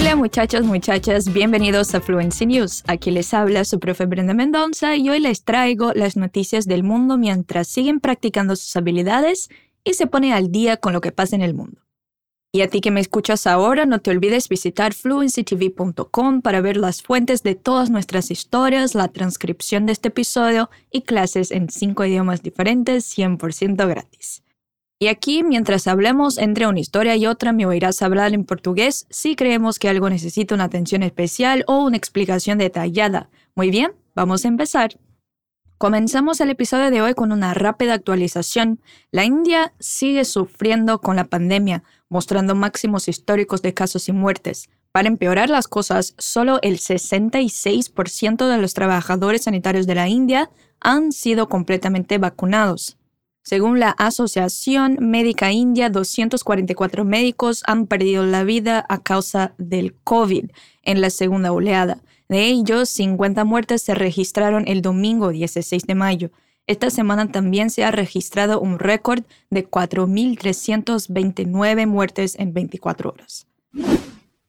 Hola muchachos, muchachas, bienvenidos a Fluency News. Aquí les habla su profe Brenda Mendoza y hoy les traigo las noticias del mundo mientras siguen practicando sus habilidades y se ponen al día con lo que pasa en el mundo. Y a ti que me escuchas ahora, no te olvides visitar fluencytv.com para ver las fuentes de todas nuestras historias, la transcripción de este episodio y clases en cinco idiomas diferentes 100% gratis. Y aquí, mientras hablemos entre una historia y otra, me oirás hablar en portugués si creemos que algo necesita una atención especial o una explicación detallada. Muy bien, vamos a empezar. Comenzamos el episodio de hoy con una rápida actualización. La India sigue sufriendo con la pandemia, mostrando máximos históricos de casos y muertes. Para empeorar las cosas, solo el 66% de los trabajadores sanitarios de la India han sido completamente vacunados. Según la Asociación Médica India, 244 médicos han perdido la vida a causa del COVID en la segunda oleada. De ellos, 50 muertes se registraron el domingo 16 de mayo. Esta semana también se ha registrado un récord de 4.329 muertes en 24 horas.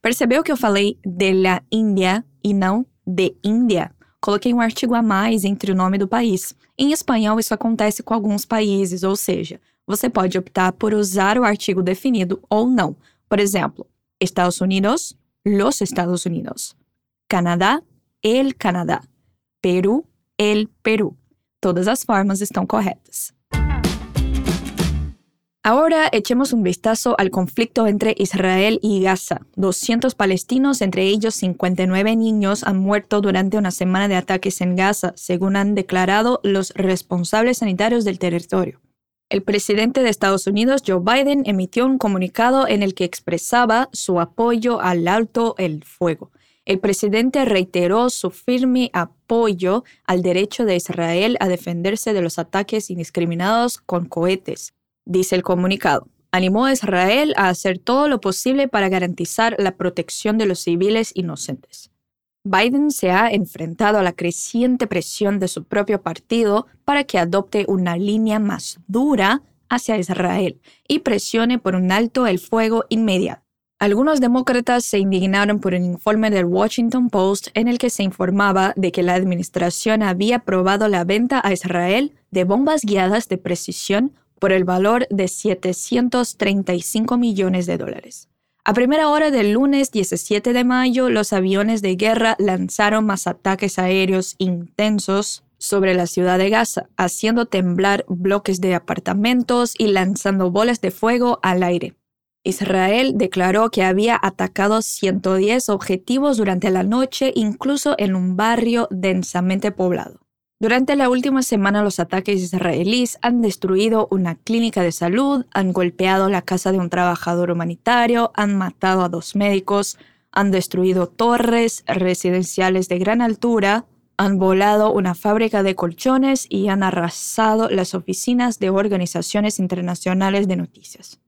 Percebeu que eu falei de la India e não de Índia? Coloquei um artigo a mais entre o nome do país. Em espanhol, isso acontece com alguns países, ou seja, você pode optar por usar o artigo definido ou não. Por exemplo, Estados Unidos, los Estados Unidos. Canadá, el Canadá. Peru, el Peru. Todas as formas estão corretas. Ahora echemos un vistazo al conflicto entre Israel y Gaza. 200 palestinos, entre ellos 59 niños, han muerto durante una semana de ataques en Gaza, según han declarado los responsables sanitarios del territorio. El presidente de Estados Unidos, Joe Biden, emitió un comunicado en el que expresaba su apoyo al alto el fuego. El presidente reiteró su firme apoyo al derecho de Israel a defenderse de los ataques indiscriminados con cohetes dice el comunicado. Animó a Israel a hacer todo lo posible para garantizar la protección de los civiles inocentes. Biden se ha enfrentado a la creciente presión de su propio partido para que adopte una línea más dura hacia Israel y presione por un alto el fuego inmediato. Algunos demócratas se indignaron por un informe del Washington Post en el que se informaba de que la administración había aprobado la venta a Israel de bombas guiadas de precisión por el valor de 735 millones de dólares. A primera hora del lunes 17 de mayo, los aviones de guerra lanzaron más ataques aéreos intensos sobre la ciudad de Gaza, haciendo temblar bloques de apartamentos y lanzando bolas de fuego al aire. Israel declaró que había atacado 110 objetivos durante la noche, incluso en un barrio densamente poblado. Durante la última semana los ataques israelíes han destruido una clínica de salud, han golpeado la casa de un trabajador humanitario, han matado a dos médicos, han destruido torres residenciales de gran altura, han volado una fábrica de colchones y han arrasado las oficinas de organizaciones internacionales de noticias.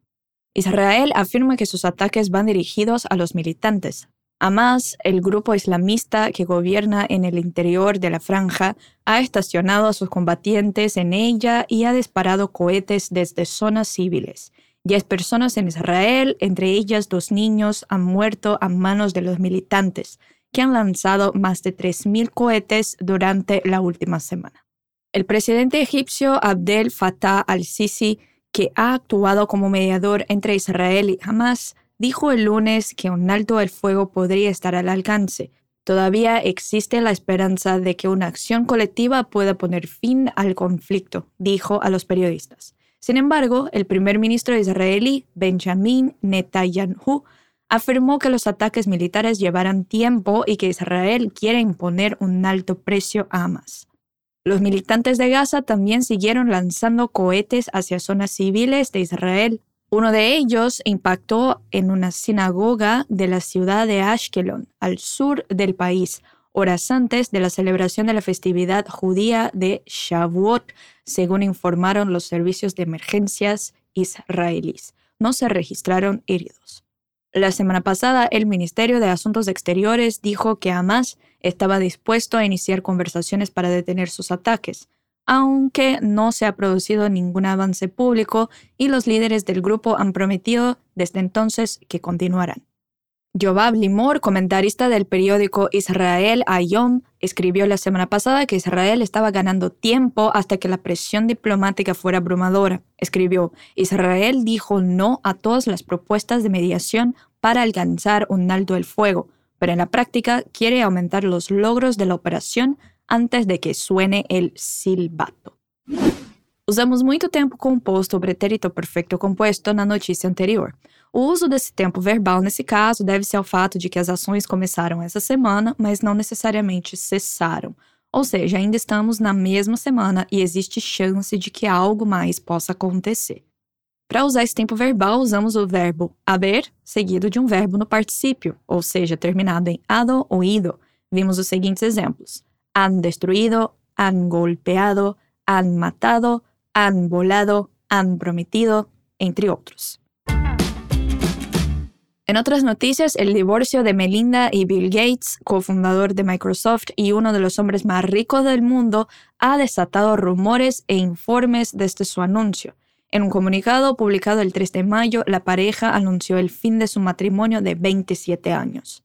Israel afirma que sus ataques van dirigidos a los militantes, Hamas, el grupo islamista que gobierna en el interior de la franja, ha estacionado a sus combatientes en ella y ha disparado cohetes desde zonas civiles. Diez personas en Israel, entre ellas dos niños, han muerto a manos de los militantes, que han lanzado más de 3.000 cohetes durante la última semana. El presidente egipcio Abdel Fattah al-Sisi, que ha actuado como mediador entre Israel y Hamas, dijo el lunes que un alto el fuego podría estar al alcance. Todavía existe la esperanza de que una acción colectiva pueda poner fin al conflicto, dijo a los periodistas. Sin embargo, el primer ministro israelí, Benjamin Netanyahu, afirmó que los ataques militares llevarán tiempo y que Israel quiere imponer un alto precio a Hamas. Los militantes de Gaza también siguieron lanzando cohetes hacia zonas civiles de Israel uno de ellos impactó en una sinagoga de la ciudad de Ashkelon, al sur del país, horas antes de la celebración de la festividad judía de Shavuot, según informaron los servicios de emergencias israelíes. No se registraron heridos. La semana pasada, el Ministerio de Asuntos Exteriores dijo que Hamas estaba dispuesto a iniciar conversaciones para detener sus ataques, aunque no se ha producido ningún avance público y los líderes del grupo han prometido desde entonces que continuarán. Yovav Limor, comentarista del periódico Israel Ayom, escribió la semana pasada que Israel estaba ganando tiempo hasta que la presión diplomática fuera abrumadora. Escribió, Israel dijo no a todas las propuestas de mediación para alcanzar un alto el fuego, pero en la práctica quiere aumentar los logros de la operación antes de que suene el silbato. Usamos muito tempo composto o pretérito perfeito composto na notícia anterior. O uso desse tempo verbal nesse caso deve-se ao fato de que as ações começaram essa semana, mas não necessariamente cessaram. Ou seja, ainda estamos na mesma semana e existe chance de que algo mais possa acontecer. Para usar esse tempo verbal, usamos o verbo haber seguido de um verbo no particípio, ou seja, terminado em ado ou ido. Vimos os seguintes exemplos: han destruído, han golpeado, han matado, han volado, han prometido, entre otros. En otras noticias, el divorcio de Melinda y Bill Gates, cofundador de Microsoft y uno de los hombres más ricos del mundo, ha desatado rumores e informes desde su anuncio. En un comunicado publicado el 3 de mayo, la pareja anunció el fin de su matrimonio de 27 años.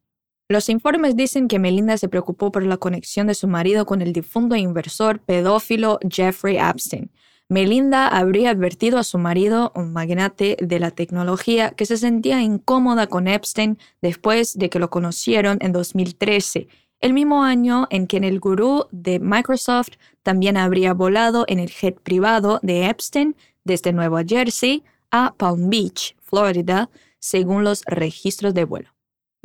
Los informes dicen que Melinda se preocupó por la conexión de su marido con el difunto inversor pedófilo Jeffrey Epstein, Melinda habría advertido a su marido, un magnate de la tecnología, que se sentía incómoda con Epstein después de que lo conocieron en 2013, el mismo año en que el gurú de Microsoft también habría volado en el jet privado de Epstein desde Nueva Jersey a Palm Beach, Florida, según los registros de vuelo.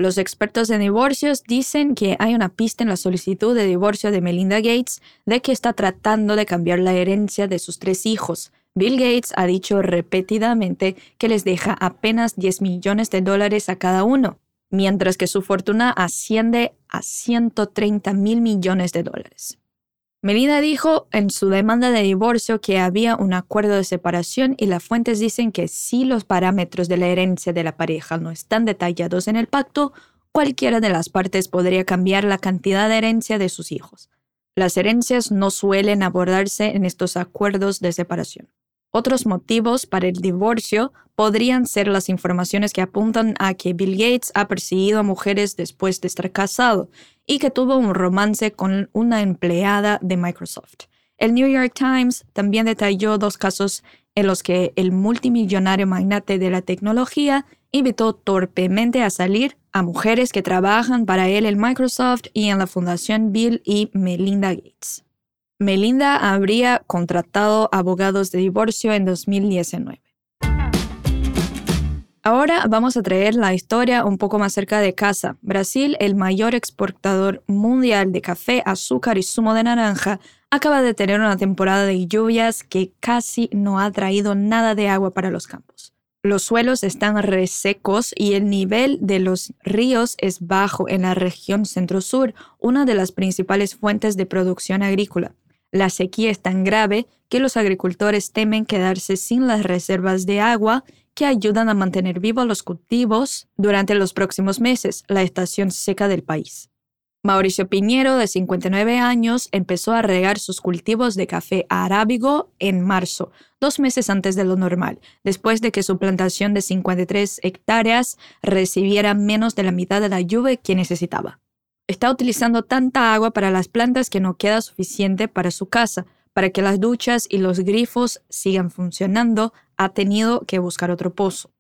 Los expertos en divorcios dicen que hay una pista en la solicitud de divorcio de Melinda Gates de que está tratando de cambiar la herencia de sus tres hijos. Bill Gates ha dicho repetidamente que les deja apenas 10 millones de dólares a cada uno, mientras que su fortuna asciende a 130 mil millones de dólares. Melinda dijo en su demanda de divorcio que había un acuerdo de separación y las fuentes dicen que si los parámetros de la herencia de la pareja no están detallados en el pacto, cualquiera de las partes podría cambiar la cantidad de herencia de sus hijos. Las herencias no suelen abordarse en estos acuerdos de separación. Otros motivos para el divorcio podrían ser las informaciones que apuntan a que Bill Gates ha perseguido a mujeres después de estar casado y que tuvo un romance con una empleada de Microsoft. El New York Times también detalló dos casos en los que el multimillonario magnate de la tecnología invitó torpemente a salir a mujeres que trabajan para él en Microsoft y en la Fundación Bill y Melinda Gates. Melinda habría contratado abogados de divorcio en 2019. Ahora vamos a traer la historia un poco más cerca de casa. Brasil, el mayor exportador mundial de café, azúcar y zumo de naranja, acaba de tener una temporada de lluvias que casi no ha traído nada de agua para los campos. Los suelos están resecos y el nivel de los ríos es bajo en la región centro-sur, una de las principales fuentes de producción agrícola. La sequía es tan grave que los agricultores temen quedarse sin las reservas de agua que ayudan a mantener vivos los cultivos durante los próximos meses, la estación seca del país. Mauricio Piñero, de 59 años, empezó a regar sus cultivos de café arábigo en marzo, dos meses antes de lo normal, después de que su plantación de 53 hectáreas recibiera menos de la mitad de la lluvia que necesitaba. Está utilizando tanta agua para las plantas que no queda suficiente para su casa. Para que las duchas y los grifos sigan funcionando, ha tenido que buscar otro pozo.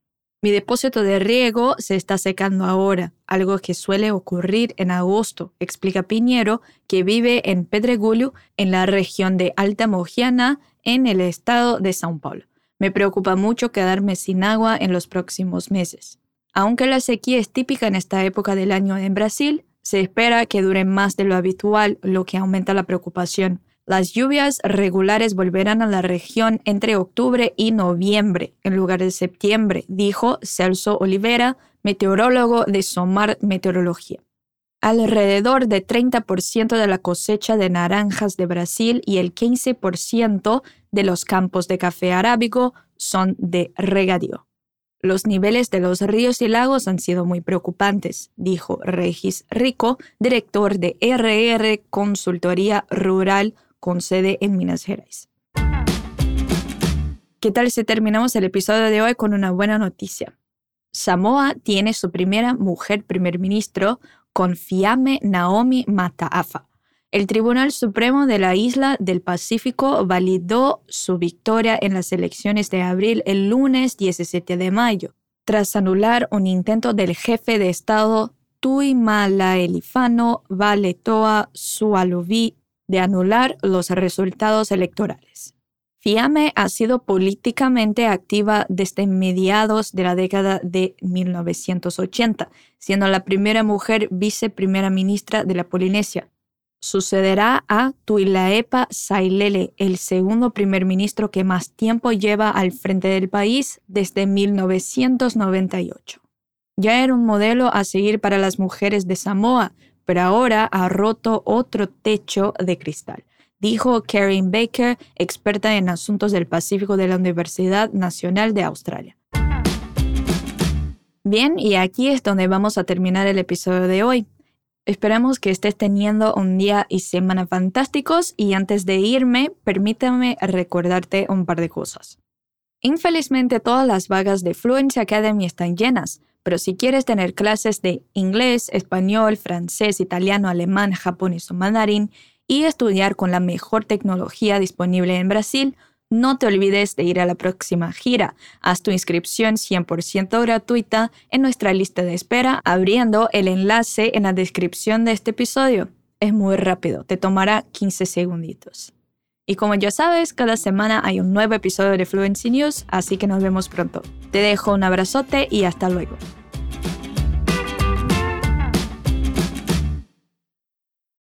Mi depósito de riego se está secando ahora, algo que suele ocurrir en agosto, explica Piñero, que vive en Pedregulho, en la región de Alta Mogiana, en el estado de São Paulo. Me preocupa mucho quedarme sin agua en los próximos meses. Aunque la sequía es típica en esta época del año en Brasil, se espera que dure más de lo habitual, lo que aumenta la preocupación. Las lluvias regulares volverán a la región entre octubre y noviembre, en lugar de septiembre, dijo Celso Olivera, meteorólogo de Somar Meteorología. Alrededor de 30% de la cosecha de naranjas de Brasil y el 15% de los campos de café arábigo son de regadío. Los niveles de los ríos y lagos han sido muy preocupantes, dijo Regis Rico, director de RR Consultoría Rural con sede en Minas Gerais. ¿Qué tal si terminamos el episodio de hoy con una buena noticia? Samoa tiene su primera mujer primer ministro con Fiame Naomi Mataafa. El Tribunal Supremo de la isla del Pacífico validó su victoria en las elecciones de abril el lunes 17 de mayo, tras anular un intento del jefe de Estado Tuimalaelifano Valetoa Sualuvi de anular los resultados electorales. Fiame ha sido políticamente activa desde mediados de la década de 1980, siendo la primera mujer viceprimera ministra de la Polinesia, sucederá a Tuilaepa Sailele, el segundo primer ministro que más tiempo lleva al frente del país desde 1998. Ya era un modelo a seguir para las mujeres de Samoa, pero ahora ha roto otro techo de cristal, dijo Karen Baker, experta en asuntos del Pacífico de la Universidad Nacional de Australia. Bien, y aquí es donde vamos a terminar el episodio de hoy. Esperamos que estés teniendo un día y semana fantásticos y antes de irme, permítame recordarte un par de cosas. Infelizmente todas las vagas de Fluency Academy están llenas, pero si quieres tener clases de inglés, español, francés, italiano, alemán, japonés o mandarín y estudiar con la mejor tecnología disponible en Brasil, no te olvides de ir a la próxima gira. Haz tu inscripción 100% gratuita en nuestra lista de espera abriendo el enlace en la descripción de este episodio. Es muy rápido, te tomará 15 segunditos. Y como ya sabes, cada semana hay un nuevo episodio de Fluency News, así que nos vemos pronto. Te dejo un abrazote y hasta luego.